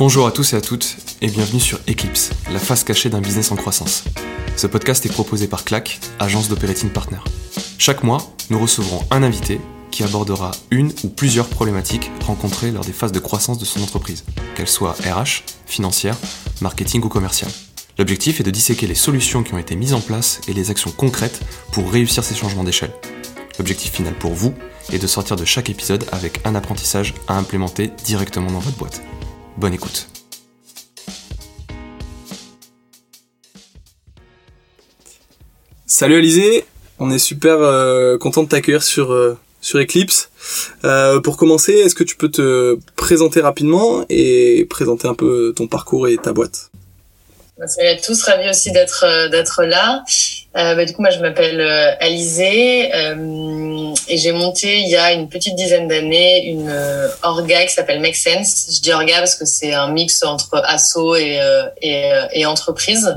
Bonjour à tous et à toutes et bienvenue sur Eclipse, la face cachée d'un business en croissance. Ce podcast est proposé par CLAC, agence d'operating partner. Chaque mois, nous recevrons un invité qui abordera une ou plusieurs problématiques rencontrées lors des phases de croissance de son entreprise, qu'elles soient RH, financière, marketing ou commerciale. L'objectif est de disséquer les solutions qui ont été mises en place et les actions concrètes pour réussir ces changements d'échelle. L'objectif final pour vous est de sortir de chaque épisode avec un apprentissage à implémenter directement dans votre boîte. Bonne écoute. Salut Alizé, on est super euh, content de t'accueillir sur euh, sur Eclipse. Euh, pour commencer, est-ce que tu peux te présenter rapidement et présenter un peu ton parcours et ta boîte? Salut à tous, ravi aussi d'être euh, d'être là. Euh, bah, du coup, moi, je m'appelle euh, Alizé euh, et j'ai monté il y a une petite dizaine d'années une euh, orga qui s'appelle Make Sense. Je dis orga parce que c'est un mix entre asso et et, et entreprise.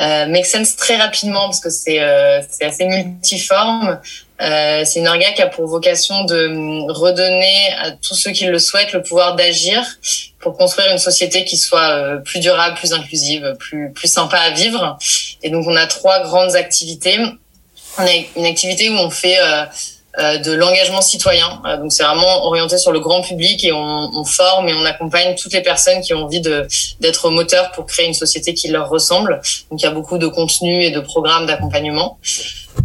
Euh, Make Sense très rapidement parce que c'est assez multiforme. Euh, c'est une orga qui a pour vocation de redonner à tous ceux qui le souhaitent le pouvoir d'agir pour construire une société qui soit euh, plus durable, plus inclusive, plus plus sympa à vivre. Et donc on a trois grandes activités. On a une activité où on fait euh, euh de l'engagement citoyen. Euh, donc c'est vraiment orienté sur le grand public et on, on, forme et on accompagne toutes les personnes qui ont envie de d'être moteurs pour créer une société qui leur ressemble. Donc il y a beaucoup de contenus et de programmes d'accompagnement.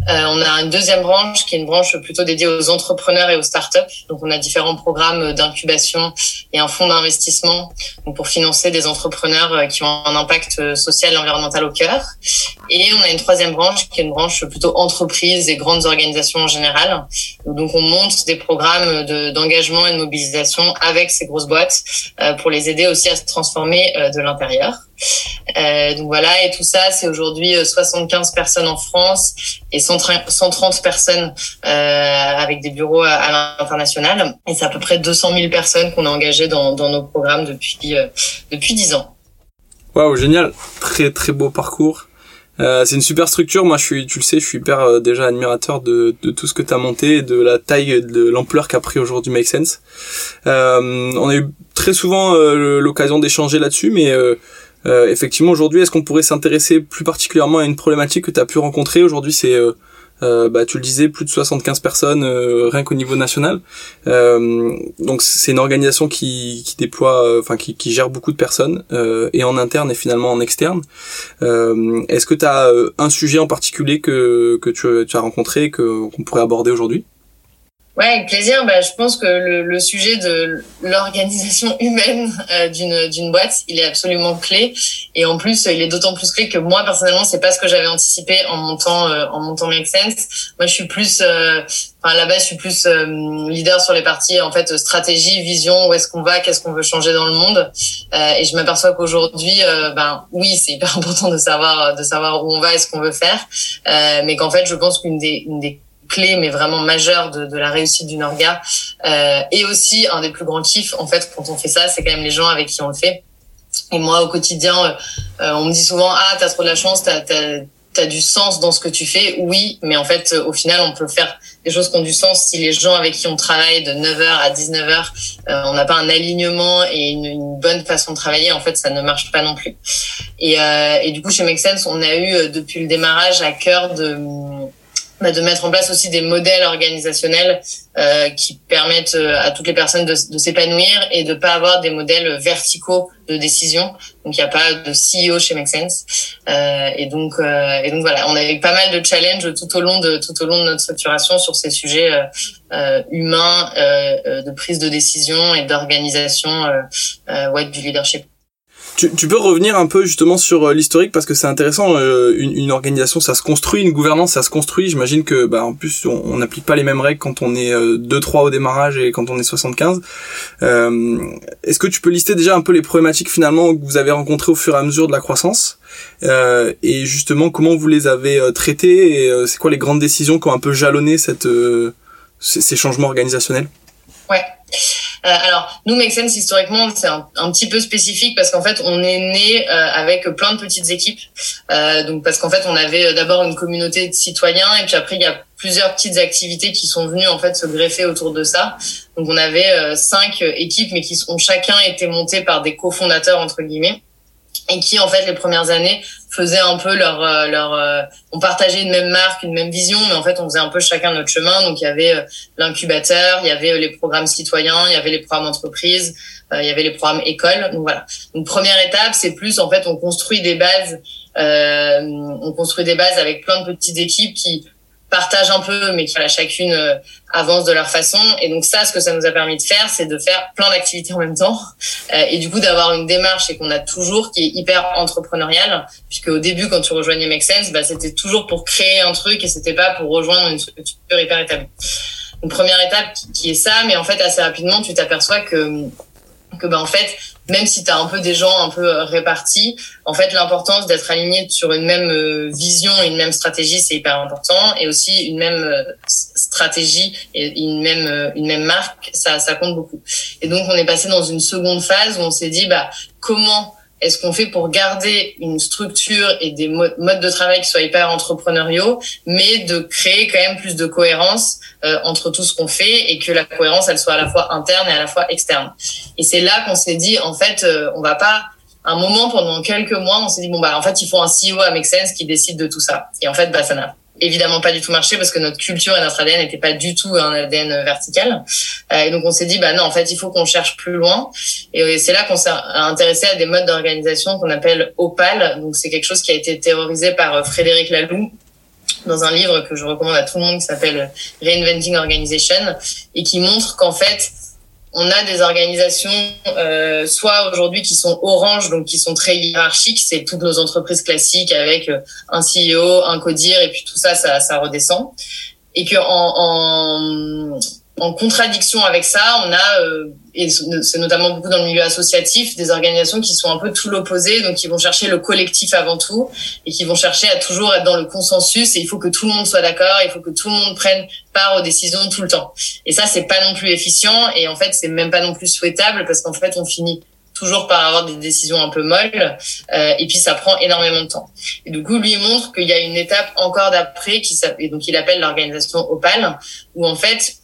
Euh, on a une deuxième branche qui est une branche plutôt dédiée aux entrepreneurs et aux startups. Donc, on a différents programmes d'incubation et un fonds d'investissement pour financer des entrepreneurs euh, qui ont un impact euh, social et environnemental au cœur. Et on a une troisième branche qui est une branche plutôt entreprise et grandes organisations en général. Donc, on monte des programmes d'engagement et de mobilisation avec ces grosses boîtes pour les aider aussi à se transformer de l'intérieur. Euh, donc voilà, et tout ça, c'est aujourd'hui 75 personnes en France et 130 personnes euh, avec des bureaux à, l'international. Et c'est à peu près 200 000 personnes qu'on a engagées dans, dans nos programmes depuis euh, depuis 10 ans. Waouh, génial, très très beau parcours. Euh, c'est une super structure. Moi, je suis, tu le sais, je suis hyper euh, déjà admirateur de, de tout ce que tu as monté, de la taille, de l'ampleur qu'a pris aujourd'hui Make Sense. Euh, on a eu très souvent euh, l'occasion d'échanger là-dessus, mais euh, effectivement, aujourd'hui, est-ce qu'on pourrait s'intéresser plus particulièrement à une problématique que tu as pu rencontrer Aujourd'hui, c'est, euh, euh, bah, tu le disais, plus de 75 personnes rien qu'au niveau national. donc, c'est une organisation qui, déploie, enfin, qui, gère beaucoup de personnes, et en interne et finalement en externe. est-ce que tu as un sujet en particulier que, tu, as rencontré, que, qu'on pourrait aborder aujourd'hui? Ouais, avec plaisir. Bah, je pense que le, le sujet de l'organisation humaine euh, d'une d'une boîte, il est absolument clé. Et en plus, il est d'autant plus clé que moi personnellement, c'est pas ce que j'avais anticipé en montant euh, en montant Make Sense. Moi, je suis plus, euh, enfin base, je suis plus euh, leader sur les parties en fait stratégie, vision, où est-ce qu'on va, qu'est-ce qu'on veut changer dans le monde. et je m'aperçois qu'aujourd'hui, ben oui, c'est hyper important de savoir de savoir où on va et ce qu'on veut faire, mais qu'en fait, je pense qu'une des une des clé mais vraiment majeure de, la réussite d'une orga euh, et aussi un des plus grands kiffs en fait quand on fait ça c'est quand même les gens avec qui on le fait. Et moi au quotidien euh, euh on me dit souvent ah t'as trop de la chance t'as t'as du sens dans ce que tu fais oui mais en fait au final on peut faire des choses qui ont du sens. Si les gens avec qui on travaille de 9h à 19h euh, on n'a pas un alignement et une, une, bonne façon de travailler en fait ça ne marche pas non plus. Et, euh, et du coup chez Make Sense on a eu euh, depuis le démarrage à cœur de bah, de mettre en place aussi des modèles organisationnels euh, qui permettent euh, à toutes les personnes de, s'épanouir et de pas avoir des modèles verticaux de décision. Donc il n'y a pas de CEO chez Make Sense. Euh, et donc euh, et donc voilà, on a eu pas mal de challenges tout au long de tout au long de notre structuration sur ces sujets euh, humains de prise de décision et d'organisation ouais du leadership. Tu, tu, peux revenir un peu justement sur euh, l'historique parce que c'est intéressant. Euh, une, une, organisation, ça se construit, une gouvernance, ça se construit. J'imagine que, bah, en plus, on n'applique pas les mêmes règles quand on est euh, 2-3 au démarrage et quand on est 75. Euh, Est-ce que tu peux lister déjà un peu les problématiques finalement que vous avez rencontrées au fur et à mesure de la croissance? Euh, et justement comment vous les avez traitées et c'est quoi les grandes décisions qui ont un peu jalonné cette, ces, ces changements organisationnels? Ouais. Euh, alors, nous, Make Sense, historiquement, c'est un, un, petit peu spécifique parce qu'en fait, on est né euh, avec plein de petites équipes. Euh, donc, parce qu'en fait, on avait d'abord une communauté de citoyens et puis après, il y a plusieurs petites activités qui sont venues en fait se greffer autour de ça. Donc on avait cinq équipes, mais qui ont chacun été montées par des cofondateurs entre guillemets et qui en fait les premières années faisaient un peu leur leur on partageait une même marque une même vision mais en fait on faisait un peu chacun notre chemin. Donc il y avait l'incubateur il y avait les programmes citoyens il y avait les programmes entreprises il y avait les programmes écoles. Donc voilà. Donc première étape c'est plus en fait on construit des bases euh, on construit des bases avec plein de petites équipes qui partagent un peu, mais qui voilà, chacune euh, avance de leur façon. Et donc ça, ce que ça nous a permis de faire, c'est de faire plein d'activités en même temps, euh, et du coup d'avoir une démarche et qu'on a toujours qui est hyper entrepreneuriale, puisque au début, quand tu rejoignais Make Sense, bah, c'était toujours pour créer un truc et c'était pas pour rejoindre une structure hyper établie. Une première étape qui est ça, mais en fait assez rapidement, tu t'aperçois que que bah en fait même si tu as un peu des gens un peu euh, répartis, en fait, l'importance d'être aligné sur une même euh, vision et une même stratégie, c'est hyper important. Et aussi une même euh, stratégie et une même une même marque, ça ça compte beaucoup. Et donc on est passé dans une seconde phase où on s'est dit bah comment est-ce qu'on fait pour garder une structure et des modes de travail qui soient hyper entrepreneuriaux, mais de créer quand même plus de cohérence euh, entre tout ce qu'on fait et que la cohérence, elle soit à la fois interne et à la fois externe. Et c'est là qu'on s'est dit, en fait, euh, on va pas un moment pendant quelques mois, on s'est dit bon bah en fait il faut un CEO à Make Sense qui décide de tout ça. Et en fait bah ça n'a évidemment pas du tout marché parce que notre culture et notre ADN n'étaient pas du tout un ADN vertical. Euh, et donc on s'est dit bah non en fait il faut qu'on cherche plus loin. Et c'est là qu'on s'est intéressé à des modes d'organisation qu'on appelle Opal. Donc c'est quelque chose qui a été théorisé par euh, Frédéric Laloux dans un livre que je recommande à tout le monde qui s'appelle Reinventing Organization et qui montre qu'en fait on a des organisations, euh, soit aujourd'hui qui sont orange, donc qui sont très hiérarchiques, c'est toutes nos entreprises classiques avec euh, un CEO, un codir, et puis tout ça, ça, ça redescend. Et que en, en en contradiction avec ça, on a, euh, et c'est notamment beaucoup dans le milieu associatif, des organisations qui sont un peu tout l'opposé, donc qui vont chercher le collectif avant tout, et qui vont chercher à toujours être dans le consensus, et il faut que tout le monde soit d'accord, il faut que tout le monde prenne part aux décisions tout le temps. Et ça, c'est pas non plus efficient, et en fait, c'est même pas non plus souhaitable, parce qu'en fait, on finit toujours par avoir des décisions un peu molles, euh, et puis ça prend énormément de temps. Et du coup, lui montre qu'il y a une étape encore d'après, qui et donc il appelle l'organisation Opal, où en fait,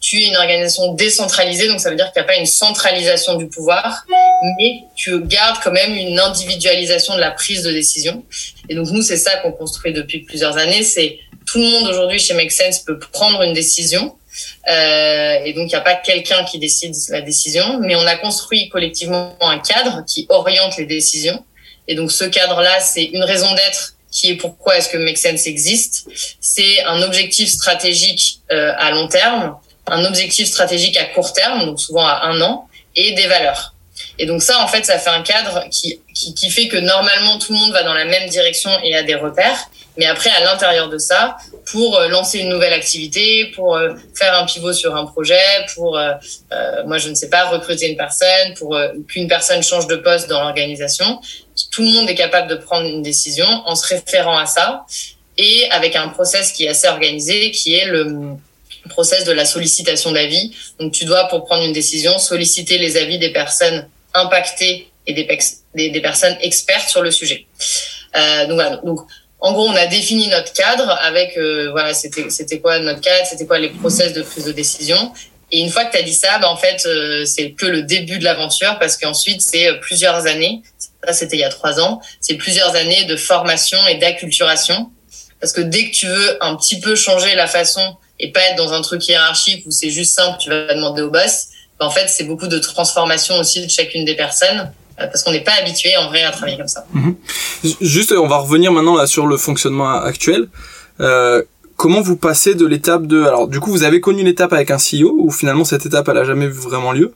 tu es une organisation décentralisée, donc ça veut dire qu'il n'y a pas une centralisation du pouvoir, mais tu gardes quand même une individualisation de la prise de décision. Et donc nous, c'est ça qu'on construit depuis plusieurs années, c'est tout le monde aujourd'hui chez Make Sense peut prendre une décision. Euh, et donc, il n'y a pas quelqu'un qui décide la décision, mais on a construit collectivement un cadre qui oriente les décisions. Et donc, ce cadre-là, c'est une raison d'être qui est pourquoi est-ce que Make Sense existe. C'est un objectif stratégique euh, à long terme un objectif stratégique à court terme, donc souvent à un an, et des valeurs. Et donc ça, en fait, ça fait un cadre qui, qui, qui, fait que normalement tout le monde va dans la même direction et a des repères. Mais après, à l'intérieur de ça, pour euh, lancer une nouvelle activité, pour euh, faire un pivot sur un projet, pour, euh, moi je ne sais pas, recruter une personne, pour qu'une personne change de poste dans l'organisation, tout le monde est capable de prendre une décision en se référant à ça et avec un process qui est assez organisé, qui est le process de la sollicitation d'avis. Donc, tu dois, pour prendre une décision, solliciter les avis des personnes impactées et des, des, personnes expertes sur le sujet. Euh, donc, voilà. Donc, en gros, on a défini notre cadre avec, euh, voilà, c'était, c'était quoi notre cadre, c'était quoi les process de prise de décision. Et une fois que tu as dit ça, bah, en fait, euh, c'est que le début de l'aventure parce qu'ensuite, c'est euh, plusieurs années. Ça, c'était il y a trois ans. C'est plusieurs années de formation et d'acculturation. Parce que dès que tu veux un petit peu changer la façon et pas être dans un truc hiérarchique où c'est juste simple, tu vas demander au boss. Ben, en fait, c'est beaucoup de transformation aussi de chacune des personnes euh, parce qu'on n'est pas habitué en vrai à travailler comme ça. Mhm. Juste, on va revenir maintenant là sur le fonctionnement actuel. Euh, comment vous passez de l'étape de alors du coup vous avez connu l'étape avec un CEO ou finalement cette étape elle a jamais vraiment lieu?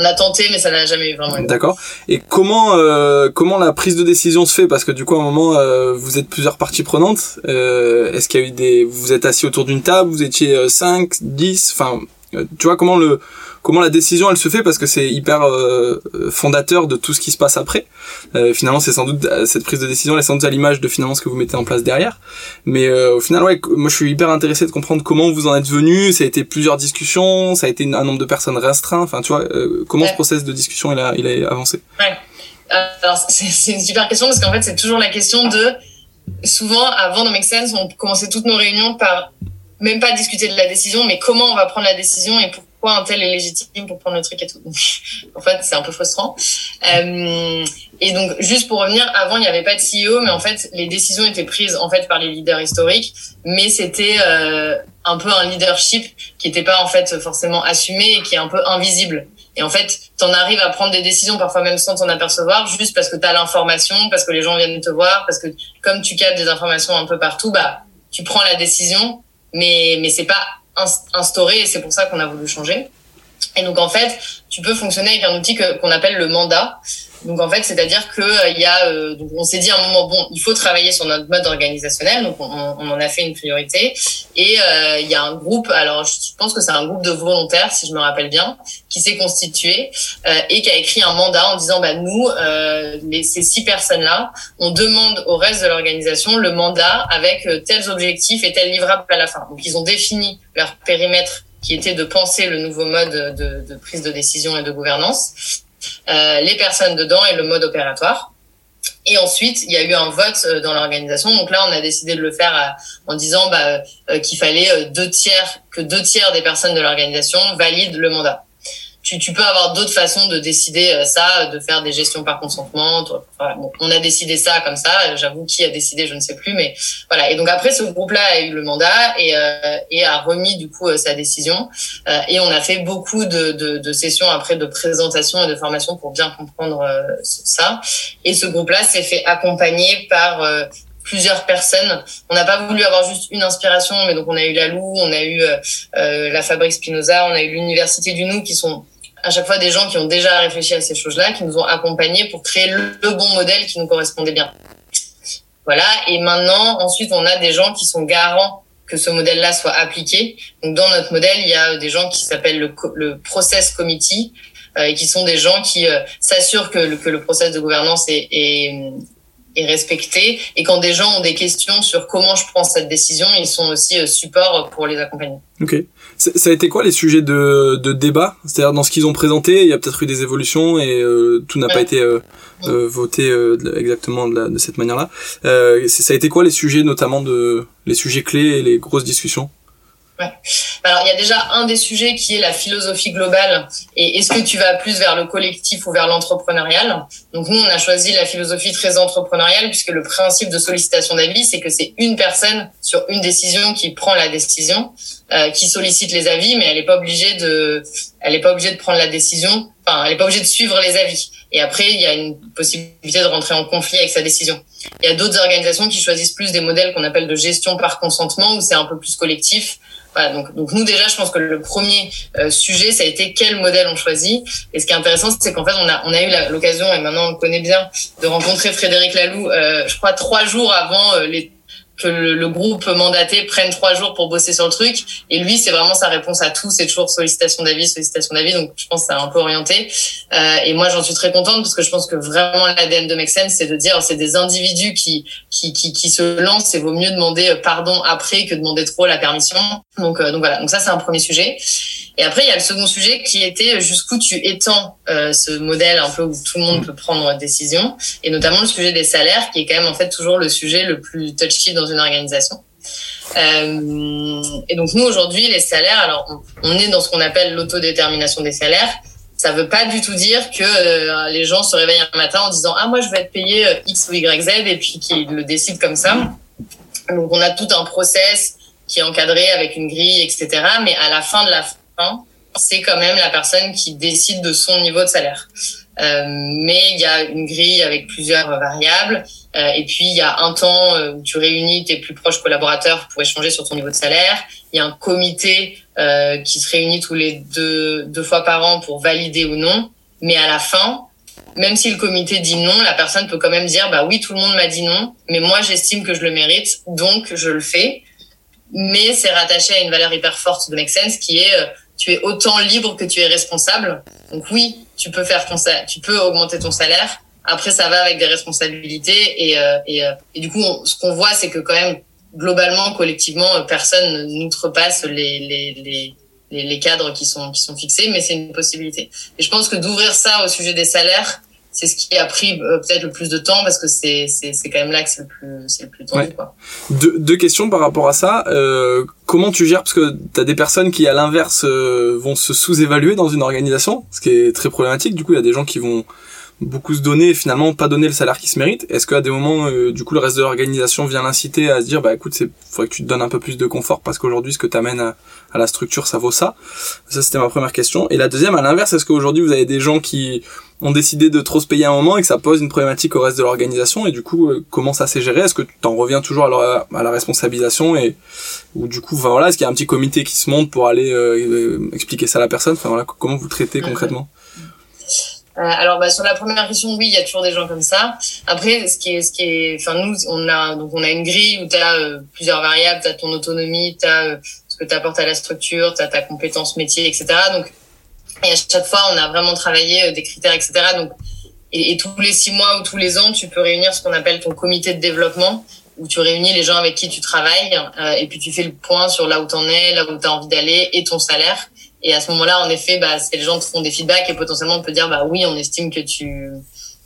On a tenté, mais ça n'a jamais eu vraiment. D'accord. Et comment euh, comment la prise de décision se fait? Parce que du coup, à un moment, euh, vous êtes plusieurs parties prenantes. Euh, Est-ce qu'il y a eu des vous êtes assis autour d'une table, vous étiez 5, 10, enfin, euh, tu vois comment le comment la décision elle se fait parce que c'est hyper euh, fondateur de tout ce qui se passe après. Euh, finalement, c'est sans doute cette prise de décision elle est sans doute à l'image de finalement ce que vous mettez en place derrière. Mais euh, au final, ouais, moi je suis hyper intéressé de comprendre comment vous en êtes venu. Ça a été plusieurs discussions, ça a été un nombre de personnes restreint. Enfin, tu vois, comment ce process de discussion il a, il a avancé. Ouais. Alors c'est une super question parce qu'en fait c'est toujours la question de souvent, avant dans Make Sense, on commençait toutes nos réunions par même pas discuter de la décision, mais comment on va prendre la décision et pourquoi un tel est légitime pour prendre le truc et tout. en fait, c'est un peu frustrant. Euh, et donc, juste pour revenir, avant, il n'y avait pas de CEO, mais en fait, les décisions étaient prises en fait par les leaders historiques, mais c'était euh, un peu un leadership qui n'était pas en fait forcément assumé et qui est un peu invisible. Et en fait, tu en arrives à prendre des décisions parfois même sans t'en apercevoir, juste parce que tu as l'information, parce que les gens viennent te voir, parce que comme tu captes des informations un peu partout, bah tu prends la décision mais mais c'est pas instauré et c'est pour ça qu'on a voulu changer. Et donc en fait, tu peux fonctionner avec un outil qu'on appelle le mandat. Donc en fait, c'est-à-dire que euh, il y a, euh, donc on s'est dit à un moment bon, il faut travailler sur notre mode organisationnel, donc on, on en a fait une priorité. Et euh, il y a un groupe, alors je pense que c'est un groupe de volontaires, si je me rappelle bien, qui s'est constitué et qui a écrit un mandat en disant bah nous, les, ces six personnes-là, on demande au reste de l'organisation le mandat avec tels objectifs et tels livrables à la fin. Donc ils ont défini leur périmètre qui était de penser le nouveau mode de, de prise de décision et de gouvernance euh, les personnes dedans et le mode opératoire. Et ensuite, il y a eu un vote euh, dans l'organisation. Donc là, on a décidé de le faire euh, en disant bah, qu'il fallait deux tiers, que deux tiers des personnes de l'organisation valident le mandat tu, tu peux avoir d'autres façons de décider euh, ça, de faire des gestions par consentement. Voilà. Bon, on a décidé ça comme ça. J'avoue qui a décidé, je ne sais plus, mais voilà. Et donc après, ce groupe-là a eu le mandat et, euh, et a remis du coup euh, sa décision. Euh, et on a fait beaucoup de, de, de, sessions après de présentation et de formation pour bien comprendre ça. Et ce groupe-là s'est fait accompagner par plusieurs personnes. On n'a pas voulu avoir juste une inspiration, mais donc on a eu la Lou, on a eu euh, la Fabrique Spinoza, on a eu l'Université du Nou, qui sont à chaque fois des gens qui ont déjà réfléchi à ces choses-là, qui nous ont accompagnés pour créer le, bon modèle qui nous correspondait bien. Voilà. Et maintenant, ensuite, on a des gens qui sont garants que ce modèle-là soit appliqué. Donc, dans notre modèle, il y a des gens qui s'appellent le, process committee euh, et qui sont des gens qui euh, s'assurent que le, que le process de gouvernance est, est, est respecté. Et quand des gens ont des questions sur comment je prends cette décision, ils sont aussi euh, support pour les accompagner. Ok. Ça a été quoi les sujets de, de débat? C'est-à-dire dans ce qu'ils ont présenté, il y a peut-être eu des évolutions et euh, tout n'a pas été euh, euh, voté euh, exactement de, la, de cette manière-là. ça a été quoi les sujets notamment de les sujets clés et les grosses discussions? Alors il y a déjà un des sujets qui est la philosophie globale et est-ce que tu vas plus vers le collectif ou vers l'entrepreneurial? Donc nous on a choisi la philosophie très entrepreneuriale puisque le principe de sollicitation d'avis c'est que c'est une personne sur une décision qui prend la décision, euh, qui sollicite les avis mais elle n'est pas obligée de elle est pas obligée de prendre la décision, enfin elle est pas obligée de suivre les avis. Et après il y a une possibilité de rentrer en conflit avec sa décision. Il y a d'autres organisations qui choisissent plus des modèles qu'on appelle de gestion par consentement où c'est un peu plus collectif donc, donc nous déjà, je pense que le premier euh, sujet, ça a été quel modèle on choisit. Et ce qui est intéressant, c'est qu'en fait, on a, on a eu l'occasion, et maintenant on le connaît bien, de rencontrer Frédéric Laloux, euh, je crois trois jours avant euh, les que le, groupe mandaté prenne trois jours pour bosser sur le truc. Et lui, c'est vraiment sa réponse à tout. C'est toujours sollicitation d'avis, sollicitation d'avis. Donc, je pense que c'est un peu orienté. Euh, et moi, j'en suis très contente parce que je pense que vraiment l'ADN de Make c'est de dire c'est des individus qui, qui, qui, qui se lancent et vaut mieux demander pardon après que demander trop la permission. Donc, euh, donc voilà. Donc ça, c'est un premier sujet. Et après, il y a le second sujet qui était jusqu'où tu étends euh, ce modèle un peu où tout le monde peut prendre décision, et notamment le sujet des salaires, qui est quand même en fait toujours le sujet le plus touchy dans une organisation. Euh, et donc nous aujourd'hui, les salaires, alors on, est dans ce qu'on appelle l'autodétermination des salaires. Ça veut pas du tout dire que euh, les gens se réveillent un matin en disant ah moi je vais être payé euh, X ou Y Z et puis qu'ils le décident comme ça. Donc on a tout un process qui est encadré avec une grille, etc. Mais à la fin de la c'est quand même la personne qui décide de son niveau de salaire. Euh, mais il y a une grille avec plusieurs variables. Euh, et puis, il y a un temps euh, où tu réunis tes plus proches collaborateurs pour échanger sur ton niveau de salaire. Il y a un comité qui se réunit tous les deux, deux fois par an pour valider ou non. Mais à la fin, même si le comité dit non, la personne peut quand même dire, bah oui, tout le monde m'a dit non, mais moi, j'estime que je le mérite, donc je le fais. Mais c'est rattaché à une valeur hyper forte de Make Sense qui est tu es autant libre que tu es responsable. Donc oui, tu peux faire ton tu peux augmenter ton salaire. Après, ça va avec des responsabilités et, euh, et, euh, et, du coup, ce qu'on voit, c'est que quand même globalement, collectivement, personne n'outrepasse les, les, les, les, les cadres qui sont qui sont fixés, mais c'est une possibilité. Et je pense que d'ouvrir ça au sujet des salaires, c'est ce qui a pris euh, peut-être le plus de temps parce que c'est c'est c'est quand même là que c'est le plus c'est le plus tendu quoi. Deux, deux questions par rapport à ça. Euh, comment tu gères parce que tu as des personnes qui à l'inverse euh, vont se sous-évaluer dans une organisation, ce qui est très problématique. Du coup, il y a des gens qui vont beaucoup se donner et finalement pas donner le salaire qu'ils se méritent. Est-ce qu'à des moments, euh, du coup, le reste de l'organisation vient l'inciter à se dire, bah écoute, c'est faudrait que tu te donnes un peu plus de confort parce qu'aujourd'hui, ce que t'amènes à, à la structure, ça vaut ça. Ça, c'était ma première question. Et la deuxième, à l'inverse, est-ce qu'aujourd'hui, vous avez des gens qui ont décidé de trop se payer à un moment et que ça pose une problématique au reste de l'organisation et du coup euh, comment ça s'est géré? Est-ce que tu t'en reviens toujours à la, à la, responsabilisation et ou du coup voilà est-ce qu'il y a un petit comité qui se monte pour aller euh, expliquer ça à la personne? Enfin voilà comment vous le traitez concrètement? Euh, alors bah, sur la première question, oui, il y a toujours des gens comme ça. Après, ce qui est, ce qui est, enfin nous, on a donc on a une grille où tu as euh, plusieurs variables, tu as ton autonomie, tu as euh, ce que tu apportes à la structure, tu as ta compétence métier, etc. Donc et à chaque fois, on a vraiment travaillé des critères, etc. Donc et, et, tous les six mois ou tous les ans, tu peux réunir ce qu'on appelle ton comité de développement où tu réunis les gens avec qui tu travailles et puis tu fais le point sur là où tu en es, là où tu as envie d'aller et ton salaire. Et à ce moment-là, en effet, bah, c'est les gens te font des feedbacks et potentiellement on peut dire, bah oui, on estime que tu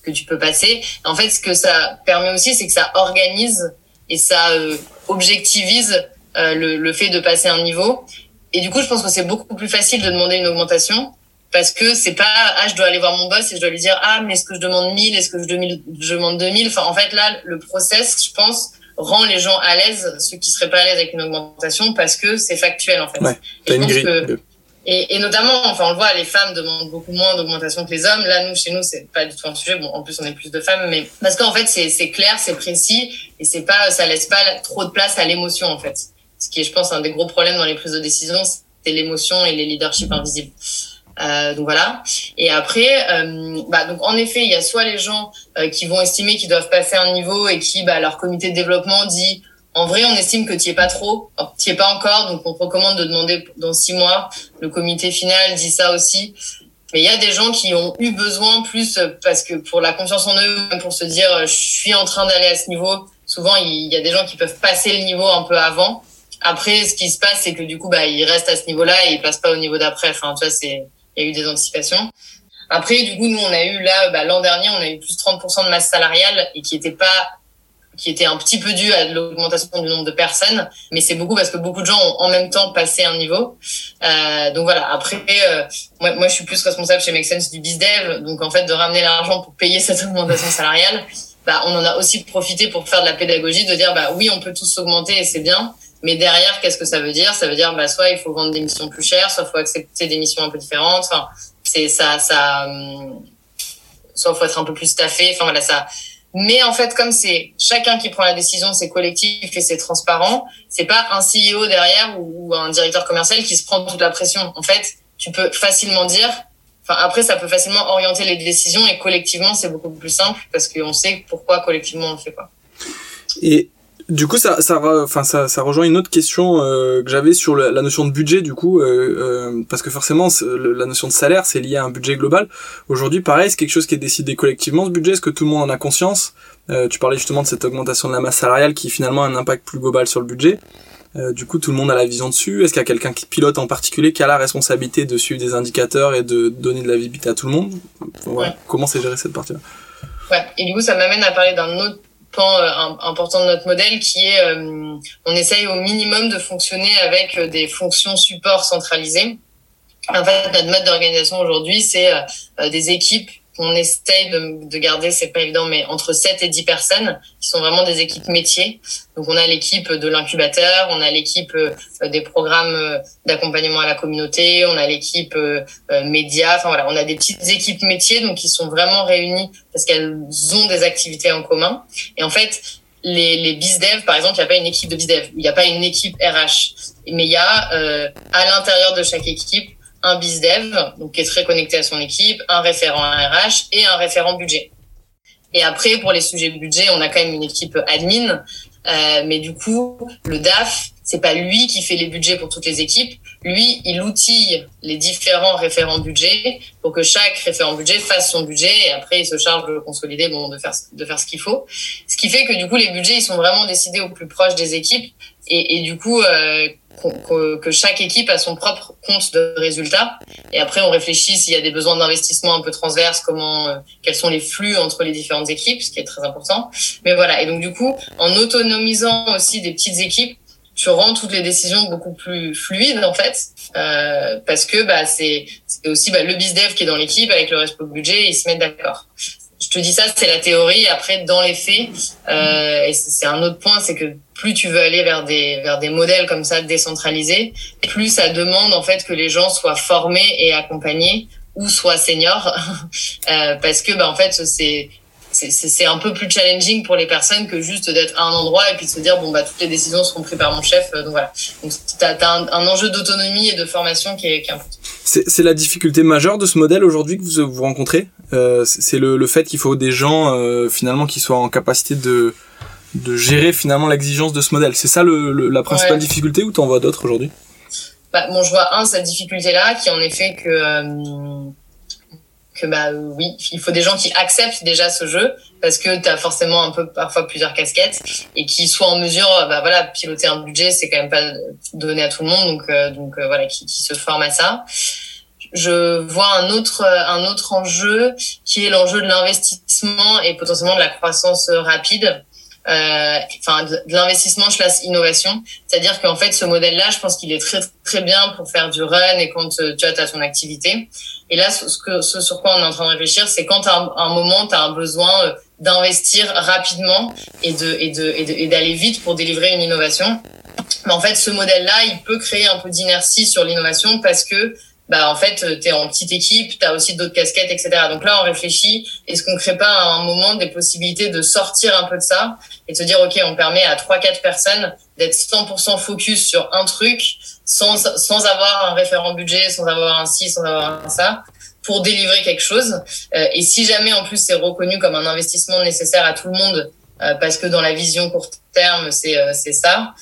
que tu peux passer. En fait, ce que ça permet aussi, c'est que ça organise et ça euh, objectivise euh, le, le fait de passer un niveau. Et du coup, je pense que c'est beaucoup plus facile de demander une augmentation parce que c'est pas ah je dois aller voir mon boss et je dois lui dire ah mais est-ce que je demande 1000 est-ce que je demande 2000 enfin en fait là le process je pense rend les gens à l'aise ceux qui seraient pas à l'aise avec une augmentation parce que c'est factuel en fait ouais, et. Et, et, notamment, enfin, on le voit, les femmes demandent beaucoup moins d'augmentation que les hommes. Là, nous, chez nous, c'est pas du tout un sujet. Bon, en plus, on est plus de femmes, mais parce qu'en fait, c'est clair, c'est précis, et c'est pas, ça laisse pas trop de place à l'émotion, en fait. Ce qui est, je pense, un des gros problèmes dans les prises de décision, c'est l'émotion et les leaderships invisibles. Euh, donc voilà. Et après, euh, bah, donc en effet, il y a soit les gens euh, qui vont estimer qu'ils doivent passer un niveau et qui, bah, leur comité de développement dit en vrai, on estime que tu es pas trop, tu es pas encore, donc on recommande de demander dans six mois. Le comité final dit ça aussi. Mais il y a des gens qui ont eu besoin plus parce que pour la confiance en eux, pour se dire je suis en train d'aller à ce niveau. Souvent, il y a des gens qui peuvent passer le niveau un peu avant. Après, ce qui se passe, c'est que du coup, bah, ils restent à ce niveau-là et ils passent pas au niveau d'après. Enfin, tu vois, c'est, il y a eu des anticipations. Après, du coup, nous, on a eu là, bah, l'an dernier, on a eu plus de 30% de masse salariale et qui était pas qui était un petit peu dû à l'augmentation du nombre de personnes, mais c'est beaucoup parce que beaucoup de gens ont en même temps passé un niveau. Euh, donc voilà. Après, euh, moi, je suis plus responsable chez Make Sense du bizdev, donc en fait de ramener l'argent pour payer cette augmentation salariale. Bah, on en a aussi profité pour faire de la pédagogie, de dire bah oui, on peut tous s'augmenter et c'est bien, mais derrière, qu'est-ce que ça veut dire? Ça veut dire bah soit il faut vendre des missions plus chères, soit il faut accepter des missions un peu différentes. Enfin, c'est ça, ça, hum, soit il faut être un peu plus staffé. Enfin voilà, ça mais en fait, comme c'est chacun qui prend la décision, c'est collectif et c'est transparent, c'est pas un CEO derrière ou un directeur commercial qui se prend toute la pression. En fait, tu peux facilement dire, enfin après, ça peut facilement orienter les décisions et collectivement, c'est beaucoup plus simple parce qu'on sait pourquoi collectivement on le fait pas. Du coup, ça, ça, enfin, ça, ça rejoint une autre question euh, que j'avais sur la, notion de budget, du coup, euh, euh, parce que forcément, la notion de salaire, c'est lié à un budget global. Aujourd'hui, pareil, c'est quelque chose qui est décidé collectivement, ce budget. Est-ce que tout le monde en a conscience? Tu parlais justement de cette augmentation de la masse salariale qui finalement a un impact plus global sur le budget. du coup, tout le monde a la vision dessus. Est-ce qu'il y a quelqu'un qui pilote en particulier, qui a la responsabilité de suivre des indicateurs et de donner de la visibilité à tout le monde? Ouais. Comment c'est géré cette partie-là? Ouais. Et du coup, ça m'amène à parler d'un autre euh, important de notre modèle qui est euh, on essaye au minimum de fonctionner avec euh, des fonctions support centralisées. En fait, notre mode d'organisation aujourd'hui, c'est des équipes on essaye de, de garder, c'est pas évident, mais entre 7 et 10 personnes qui sont vraiment des équipes métiers. Donc on a l'équipe de l'incubateur, on a l'équipe euh, des programmes euh, d'accompagnement à la communauté, on a l'équipe euh, média, enfin voilà, on a des petites équipes métiers donc qui sont vraiment réunies parce qu'elles ont des activités en commun. Et en fait, les, les bizdev, par exemple, il n'y a pas une équipe de bizdev, il n'y a pas une équipe RH, mais il y a euh, à l'intérieur de chaque équipe un bizdev, donc qui est très connecté à son équipe, un référent RH et un référent budget. Et après, pour les sujets budget, on a quand même une équipe admin, euh, mais du coup, le DAF c'est pas lui qui fait les budgets pour toutes les équipes. Lui, il outille les différents référents budget pour que chaque référent budget fasse son budget et après il se charge de consolider, bon, de faire de faire ce qu'il faut. Ce qui fait que du coup les budgets ils sont vraiment décidés au plus proche des équipes et, et du coup euh, que, que, chaque équipe a son propre compte de résultats. Et après, on réfléchit s'il y a des besoins d'investissement un peu transverses, comment, euh, quels sont les flux entre les différentes équipes, ce qui est très important. Mais voilà. Et donc, du coup, en autonomisant aussi des petites équipes, tu rends toutes les décisions beaucoup plus fluides en fait, euh, parce que bah c'est aussi bah, le bizdev qui est dans l'équipe avec le respect budget, ils se mettent d'accord je te dis ça, c'est la théorie. Après, dans les faits, euh, et c'est un autre point, c'est que plus tu veux aller vers des vers des modèles comme ça décentralisés, plus ça demande en fait que les gens soient formés et accompagnés ou soient seniors, euh, parce que bah en fait c'est c'est un peu plus challenging pour les personnes que juste d'être à un endroit et puis de se dire bon bah toutes les décisions seront prises par mon chef donc voilà. Donc t'as as un, un, enjeu d'autonomie et de formation qui est, qui est important. C'est la difficulté majeure de ce modèle aujourd'hui que vous, vous rencontrez euh, c'est le, le fait qu'il faut des gens euh, finalement qui soient en capacité de de gérer finalement l'exigence de ce modèle. C'est ça le, la principale difficulté ou t'en vois d'autres aujourd'hui? Bah, bon je vois un cette difficulté là qui en effet que euh, que bah oui, il faut des gens qui acceptent déjà ce jeu parce que tu as forcément un peu parfois plusieurs casquettes et qui soient en mesure bah voilà, piloter un budget, c'est quand même pas donné à tout le monde donc euh, donc euh, voilà qui, qui se forment à ça. Je vois un autre un autre enjeu qui est l'enjeu de l'investissement et potentiellement de la croissance rapide. Euh, enfin de, l'investissement slash innovation c'est-à-dire qu'en fait ce modèle là je pense qu'il est très très bien pour faire du run et quand tu as ton activité et là, ce, que, ce sur quoi on est en train de réfléchir, c'est quand à un, un, moment, tu as un besoin euh, d'investir rapidement et de et de et d'aller vite pour délivrer une innovation. Mais en fait, ce modèle-là, il peut créer un peu d'inertie sur l'innovation parce que bah en fait tu es en petite équipe, tu as aussi d'autres casquettes, etc. Donc là on réfléchit, est-ce qu'on crée pas à un moment des possibilités de sortir un peu de ça et de se dire ok on permet à trois quatre personnes d'être 100% focus sur un truc sans sans avoir un référent budget, sans avoir un ci, sans avoir un ça pour délivrer quelque chose. Euh, et si jamais en plus c'est reconnu comme un investissement nécessaire à tout le monde euh, parce que dans la vision court terme c'est euh, c'est ça,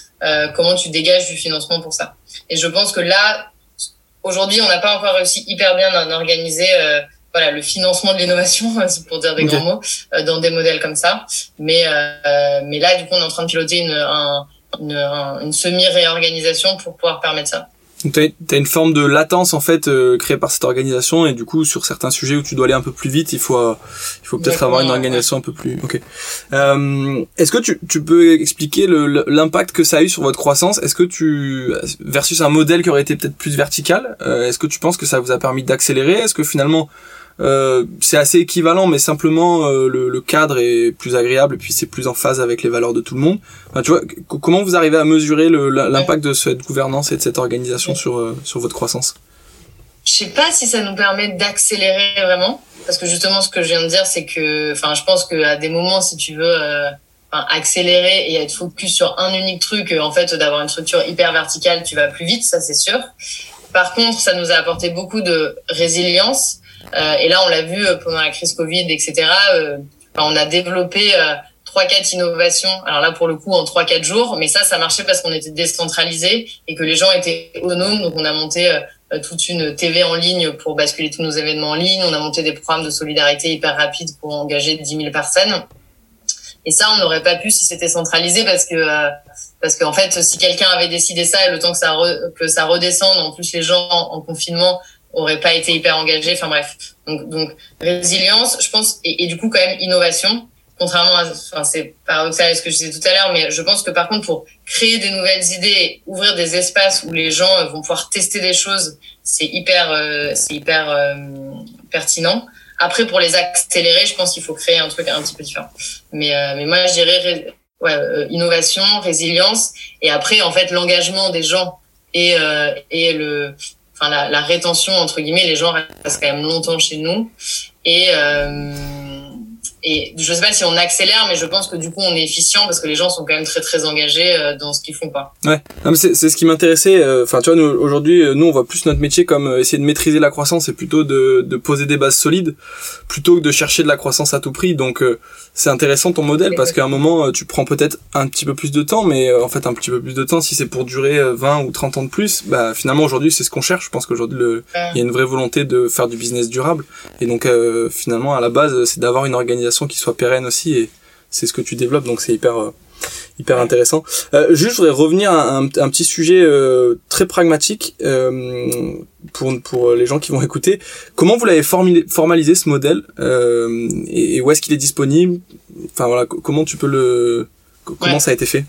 comment tu dégages du financement pour ça? Et je pense que là Aujourd'hui, on n'a pas encore réussi hyper bien à organiser euh, voilà le financement de l'innovation, pour dire des grands mots, euh, dans des modèles comme ça. Mais euh, mais là, du coup, on est en train de piloter une, un, une, une semi-réorganisation pour pouvoir permettre ça. Tu as une forme de latence en fait euh, créée par cette organisation et du coup sur certains sujets où tu dois aller un peu plus vite, il faut euh, il faut peut-être avoir une organisation un peu plus. Ok. Euh, Est-ce que tu, tu peux expliquer l'impact que ça a eu sur votre croissance? Est-ce que tu versus un modèle qui aurait été peut-être plus vertical euh, Est-ce que tu penses que ça vous a permis d'accélérer? Est-ce que finalement euh, c'est assez équivalent, mais simplement euh, le, le, cadre est plus agréable et puis c'est plus en phase avec les valeurs de tout le monde. Enfin, tu vois, comment vous arrivez à mesurer l'impact de cette gouvernance et de cette organisation sur euh, sur votre croissance? Je sais pas si ça nous permet d'accélérer vraiment, parce que justement ce que je viens de dire, c'est que, enfin, je pense qu'à des moments, si tu veux. Enfin, accélérer et être focus sur un unique truc, en fait, d'avoir une structure hyper verticale, tu vas plus vite, ça c'est sûr. Par contre, ça nous a apporté beaucoup de résilience euh, et là, on l'a vu euh, pendant la crise Covid, etc. Euh, on a développé trois quatre innovations. Alors là, pour le coup, en trois quatre jours, mais ça, ça marchait parce qu'on était décentralisé et que les gens étaient autonomes. Donc, on a monté toute une TV en ligne pour basculer tous nos événements en ligne. On a monté des programmes de solidarité hyper rapides pour engager 10 000 personnes. Et ça, on n'aurait pas pu si c'était centralisé parce que parce qu'en fait, si quelqu'un avait décidé ça et le temps que ça que ça redescende, en plus les gens en confinement aurait pas été hyper engagé. Enfin bref. Donc, donc résilience, je pense, et, du coup quand même innovation. Contrairement à, enfin c'est paradoxal à ce que je disais tout à l'heure, mais je pense que par contre pour créer des nouvelles idées, ouvrir des espaces où les gens vont pouvoir tester des choses, c'est hyper, euh, c'est hyper euh, pertinent. Après pour les accélérer, je pense qu'il faut créer un truc un petit peu différent. Mais euh, mais moi je dirais ouais, innovation, résilience, et après en fait l'engagement des gens et et le la, la, rétention entre guillemets, les gens restent quand même longtemps chez nous. Et euh, et je sais pas si on accélère, mais je pense que du coup on est efficient parce que les gens sont quand même très très engagés euh, dans ce qu'ils font pas. Ouais, c'est c'est ce qui m'intéressait. Euh, enfin, tu vois, nous aujourd'hui, euh, nous on voit plus notre métier comme essayer de maîtriser la croissance et plutôt de de poser des bases solides plutôt que de chercher de la croissance à tout prix. Donc c'est intéressant ton modèle parce qu'à un moment tu prends peut-être un petit peu plus de temps, mais en fait un petit peu plus de temps si c'est pour durer 20 ou 30 ans de plus, bah finalement aujourd'hui c'est ce qu'on cherche. Je pense qu'aujourd'hui il y a une vraie volonté de faire du business durable et donc finalement à la base c'est d'avoir une organisation qui soit pérenne aussi et c'est ce que tu développes donc c'est hyper euh, hyper intéressant. Euh, juste, je voudrais revenir à un, petit sujet euh, très pragmatique pour pour les gens qui vont écouter. Comment vous l'avez formalisé ce modèle et, où est-ce qu'il est disponible? Enfin voilà, comment tu peux le comment ça a été fait?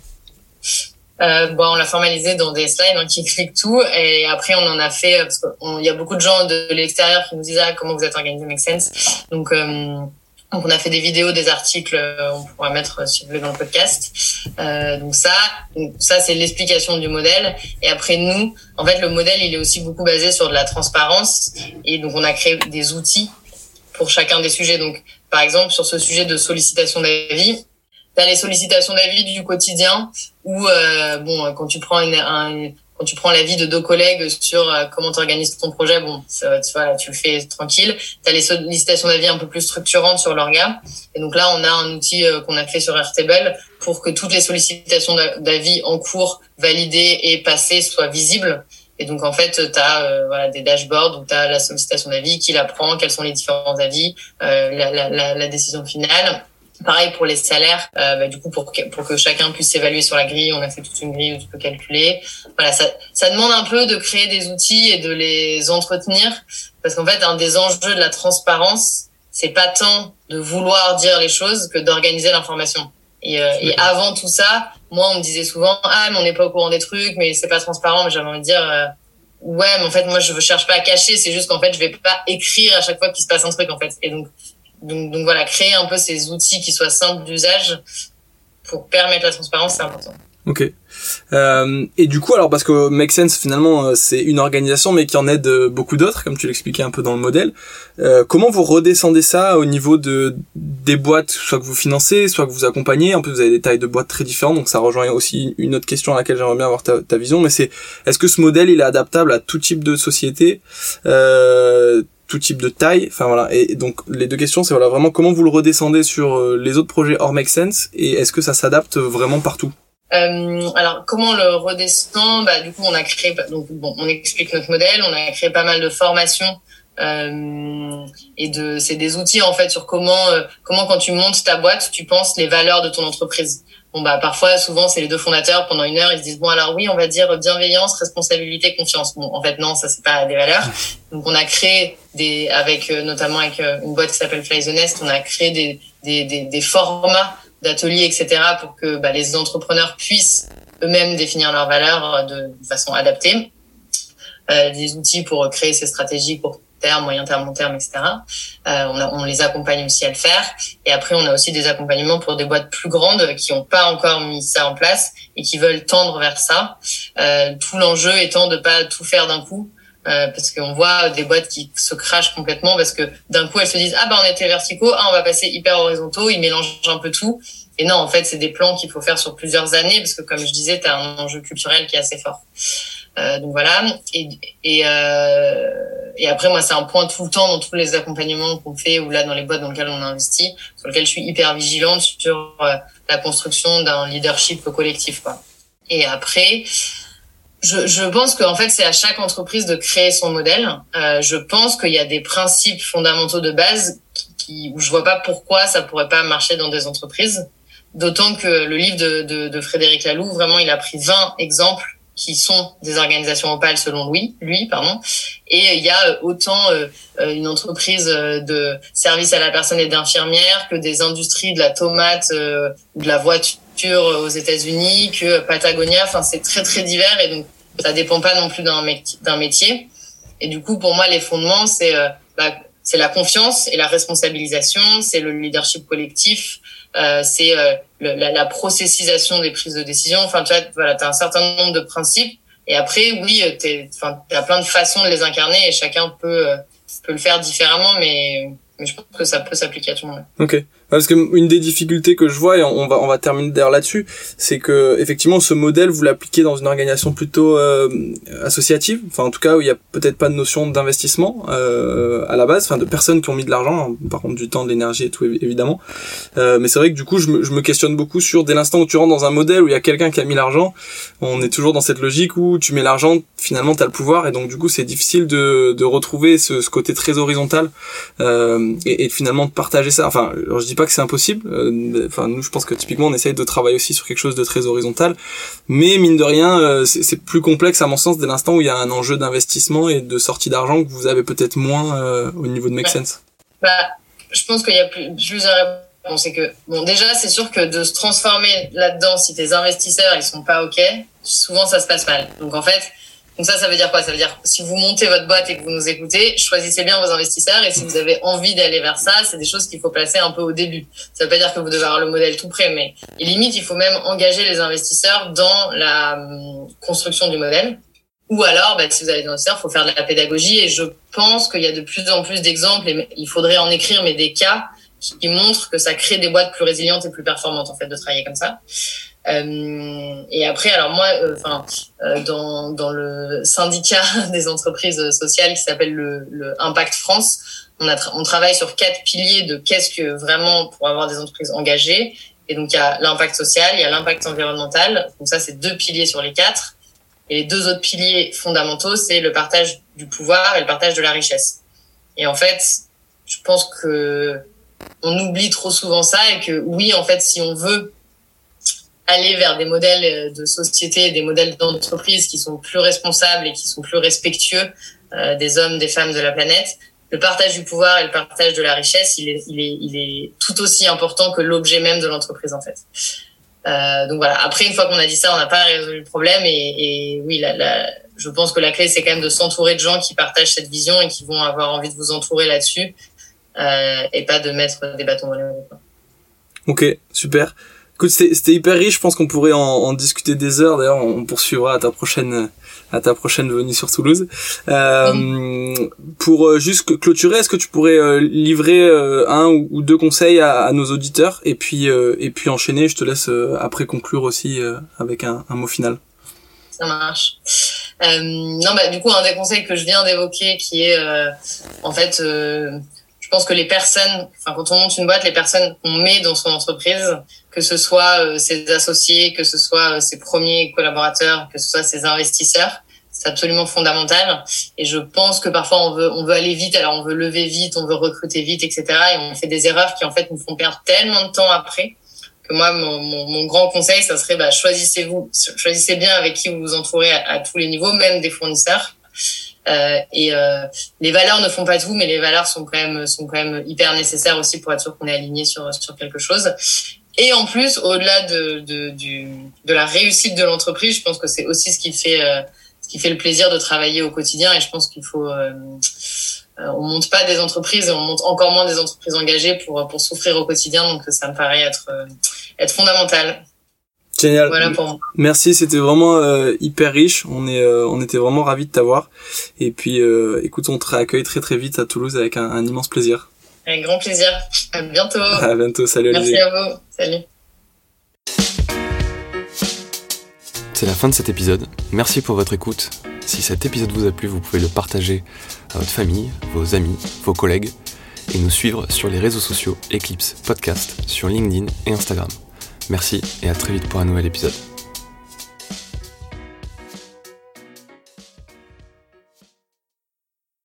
Euh, bon, on l'a formalisé dans des slides hein, qui expliquent tout et après on en a fait parce qu'il y a beaucoup de gens de l'extérieur qui nous disent ah comment vous êtes organisé? Make sense. Donc euh, donc on a fait des vidéos, des articles, euh, on pourra mettre euh, si vous voulez dans le podcast. Euh, donc ça, ça c'est l'explication du modèle. Et après nous, en fait le modèle il est aussi beaucoup basé sur de la transparence et donc on a créé des outils pour chacun des sujets. Donc par exemple sur ce sujet de sollicitation d'avis, tu as les sollicitations d'avis du quotidien où euh, bon quand tu prends une, un, tu prends l'avis de deux collègues sur euh, comment tu organises ton projet, bon, ça, tu, vois, tu le fais tranquille. Tu as les sollicitations d'avis un peu plus structurantes sur l'orga. Et donc là, on a un outil euh, qu'on a fait sur Airtable pour que toutes les sollicitations d'avis en cours, validées et passées soient visibles. Et donc, en fait, tu as euh, voilà, des dashboards où tu as la sollicitation d'avis, qui la prend, quels sont les différents avis, la, la, la, la décision finale Pareil pour les salaires, euh, bah, du coup pour que, pour que chacun puisse s'évaluer sur la grille, on a fait toute une grille où tu peux calculer. Voilà, ça, ça demande un peu de créer des outils et de les entretenir, parce qu'en fait un des enjeux de la transparence, c'est pas tant de vouloir dire les choses que d'organiser l'information. Et, euh, et, avant tout ça, moi on me disait souvent ah mais on n'est pas au courant des trucs, mais c'est pas transparent. Mais j'avais envie de dire euh, ouais mais en fait moi je cherche pas à cacher, c'est juste qu'en fait je vais pas écrire à chaque fois qu'il se passe un truc en fait. Et donc donc, donc voilà, créer un peu ces outils qui soient simples d'usage pour permettre la transparence, c'est important. Ok. Euh, et du coup, alors parce que Make Sense finalement euh, c'est une organisation, mais qui en aide euh, beaucoup d'autres, comme tu l'expliquais un peu dans le modèle. Euh, comment vous redescendez ça au niveau de des boîtes, soit que vous financez, soit que vous accompagnez? En plus, vous avez des tailles de boîtes très différentes, donc ça rejoint aussi une autre question à laquelle j'aimerais bien avoir ta, ta vision. Mais c'est est-ce que ce modèle il est adaptable à tout type de société? Euh, type de taille. Enfin voilà. Et donc les deux questions, c'est voilà vraiment comment vous le redescendez sur euh, les autres projets hors Make Sense et est-ce que ça s'adapte vraiment partout? Euh, alors comment le redescend? Bah du coup on a créé donc bon on explique notre modèle, on a créé pas mal de formations euh, et de c'est des outils en fait sur comment euh, comment quand tu montes ta boîte tu penses les valeurs de ton entreprise bon bah parfois souvent c'est les deux fondateurs pendant une heure ils se disent bon alors oui on va dire bienveillance responsabilité confiance. Bon en fait non ça c'est pas des valeurs. Donc on a créé des avec euh, notamment avec euh, une boîte qui s'appelle Fly the Nest on a créé des des, des, des formats d'ateliers etc pour que bah, les entrepreneurs puissent eux-mêmes définir leurs valeurs de façon adaptée. Euh, des outils pour créer ces stratégies pour terme, moyen terme, long terme, etc. Euh, on, les accompagne aussi à le faire. Et après, on a aussi des accompagnements pour des boîtes plus grandes qui n'ont pas encore mis ça en place et qui veulent tendre vers ça. Euh, tout l'enjeu étant de pas tout faire d'un coup. Euh, parce qu'on voit des boîtes qui se crachent complètement parce que d'un coup elles se disent ah bah on était verticaux ah on va passer hyper horizontaux ils mélangent un peu tout et non en fait c'est des plans qu'il faut faire sur plusieurs années parce que comme je disais tu as un enjeu culturel qui est assez fort euh, donc voilà. Et, et, euh, et après, moi, c'est un point tout le temps dans tous les accompagnements qu'on fait ou là dans les boîtes dans lesquelles on a investi, sur lesquelles je suis hyper vigilante sur euh, la construction d'un leadership collectif. Quoi. Et après, je, je pense qu'en fait, c'est à chaque entreprise de créer son modèle. Euh, je pense qu'il y a des principes fondamentaux de base qui, où je vois pas pourquoi ça pourrait pas marcher dans des entreprises. D'autant que le livre de, de, de Frédéric Laloux, vraiment, il a pris 20 exemples qui sont des organisations opales selon lui, lui pardon. Et il y a autant euh, euh, une entreprise euh, de service à la personne et d'infirmière que des industries de la tomate ou de la voiture aux États-Unis, que Patagonia. Enfin, c'est très très divers et donc ça dépend pas non plus d'un métier. Et du coup, pour moi, les fondements, c'est bah, c'est la confiance et la responsabilisation, c'est le leadership collectif, euh, c'est euh, la, la, processisation des prises de décision. Enfin, tu vois, voilà, as un certain nombre de principes. Et après, oui, tu as plein de façons de les incarner et chacun peut, euh, peut le faire différemment, mais, mais je pense que ça peut s'appliquer à tout le monde. Ok. Parce que une des difficultés que je vois, et on va on va terminer d'ailleurs là-dessus, c'est que effectivement ce modèle vous l'appliquez dans une organisation plutôt euh, associative, enfin en tout cas où il y a peut-être pas de notion d'investissement euh, à la base, enfin de personnes qui ont mis de l'argent, hein, par contre du temps, de l'énergie et tout évidemment. Euh, mais c'est vrai que du coup je me, je me questionne beaucoup sur dès l'instant où tu rentres dans un modèle où il y a quelqu'un qui a mis l'argent, on est toujours dans cette logique où tu mets l'argent, finalement tu as le pouvoir et donc du coup c'est difficile de, de retrouver ce, ce côté très horizontal euh, et, et finalement de partager ça. Enfin, je dis pas que c'est impossible. Euh, enfin, nous, je pense que typiquement, on essaye de travailler aussi sur quelque chose de très horizontal, mais mine de rien, euh, c'est plus complexe à mon sens dès l'instant où il y a un enjeu d'investissement et de sortie d'argent que vous avez peut-être moins euh, au niveau de Make Sense. Bah, je pense qu'il y a plus, plusieurs réponses. C'est que bon, déjà, c'est sûr que de se transformer là-dedans, si tes investisseurs ils sont pas ok, souvent ça se passe mal. Donc en fait donc ça, ça veut dire quoi? Ça veut dire si vous montez votre boîte et que vous nous écoutez, choisissez bien vos investisseurs et si vous avez envie d'aller vers ça, c'est des choses qu'il faut placer un peu au début. Ça veut pas dire que vous devez avoir le modèle tout prêt, mais et limite, il faut même engager les investisseurs dans la hum, construction du modèle. Ou alors, bah, si vous avez des investisseurs, il faut faire de la pédagogie et je pense qu'il y a de plus en plus d'exemples et il faudrait en écrire, mais des cas qui montrent que ça crée des boîtes plus résilientes et plus performantes en fait de travailler comme ça. Euh, et après, alors moi, euh, enfin, euh, dans, dans le syndicat des entreprises sociales qui s'appelle le, le, Impact France, on, a on travaille sur quatre piliers de qu'est-ce que vraiment pour avoir des entreprises engagées. Et donc il y a l'impact social, il y a l'impact environnemental. Donc ça, c'est deux piliers sur les quatre. Et les deux autres piliers fondamentaux, c'est le partage du pouvoir et le partage de la richesse. Et en fait, je pense que on oublie trop souvent ça et que oui, en fait, si on veut aller vers des modèles euh, de société, des modèles d'entreprise qui sont plus responsables et qui sont plus respectueux euh, des hommes, des femmes de la planète. Le partage du pouvoir et le partage de la richesse, il est, tout aussi important que l'objet même de l'entreprise en fait. Euh, donc voilà. Après, une fois qu'on a dit ça, on n'a pas résolu le problème et, oui, je pense que la clé c'est quand même de s'entourer de gens qui partagent cette vision et qui vont avoir envie de vous entourer là-dessus et pas de mettre des bâtons dans les roues. Ok, super. Écoute, c'était hyper riche. Je pense qu'on pourrait en, en, discuter des heures. D'ailleurs, on poursuivra à ta prochaine à ta prochaine venue sur Toulouse. Euh, mmh. Pour euh, juste clôturer, est-ce que tu pourrais euh, livrer euh, un ou deux conseils à, à, nos auditeurs et puis et puis enchaîner? Je te laisse après conclure aussi avec un, un, mot final. Ça marche. non, bah du coup, un des conseils que je viens d'évoquer, qui est en fait je pense que les personnes, enfin quand on monte une boîte, les personnes qu'on met dans son entreprise, que ce soit euh, ses associés, que ce soit euh, ses premiers collaborateurs, que ce soit ses investisseurs, c'est absolument fondamental. Et je pense que parfois on veut on veut aller vite, alors on veut lever vite, on veut recruter vite, etc. Et on fait des erreurs qui en fait nous font perdre tellement de temps après que moi mon, mon, mon grand conseil, ça serait bah, choisissez vous, choisissez bien avec qui vous vous entourez à, à tous les niveaux, même des fournisseurs. Euh, et euh, les valeurs ne font pas tout, mais les valeurs sont quand même sont quand même hyper nécessaires aussi pour être sûr qu'on est aligné sur sur quelque chose. Et en plus, au-delà de de, du, de la réussite de l'entreprise, je pense que c'est aussi ce qui fait euh, ce qui fait le plaisir de travailler au quotidien. Et je pense qu'il faut euh, on monte pas des entreprises et on monte encore moins des entreprises engagées pour pour souffrir au quotidien. Donc ça me paraît être être fondamental. Génial. Merci, c'était vraiment euh, hyper riche. On est, euh, on était vraiment ravis de t'avoir. Et puis, euh, écoute, on te réaccueille très très vite à Toulouse avec un, un, immense plaisir. Avec grand plaisir. À bientôt. À bientôt. Salut. Merci à vous. Salut. C'est la fin de cet épisode. Merci pour votre écoute. Si cet épisode vous a plu, vous pouvez le partager à votre famille, vos amis, vos collègues et nous suivre sur les réseaux sociaux Eclipse Podcast sur LinkedIn et Instagram. Merci et à très vite pour un nouvel épisode.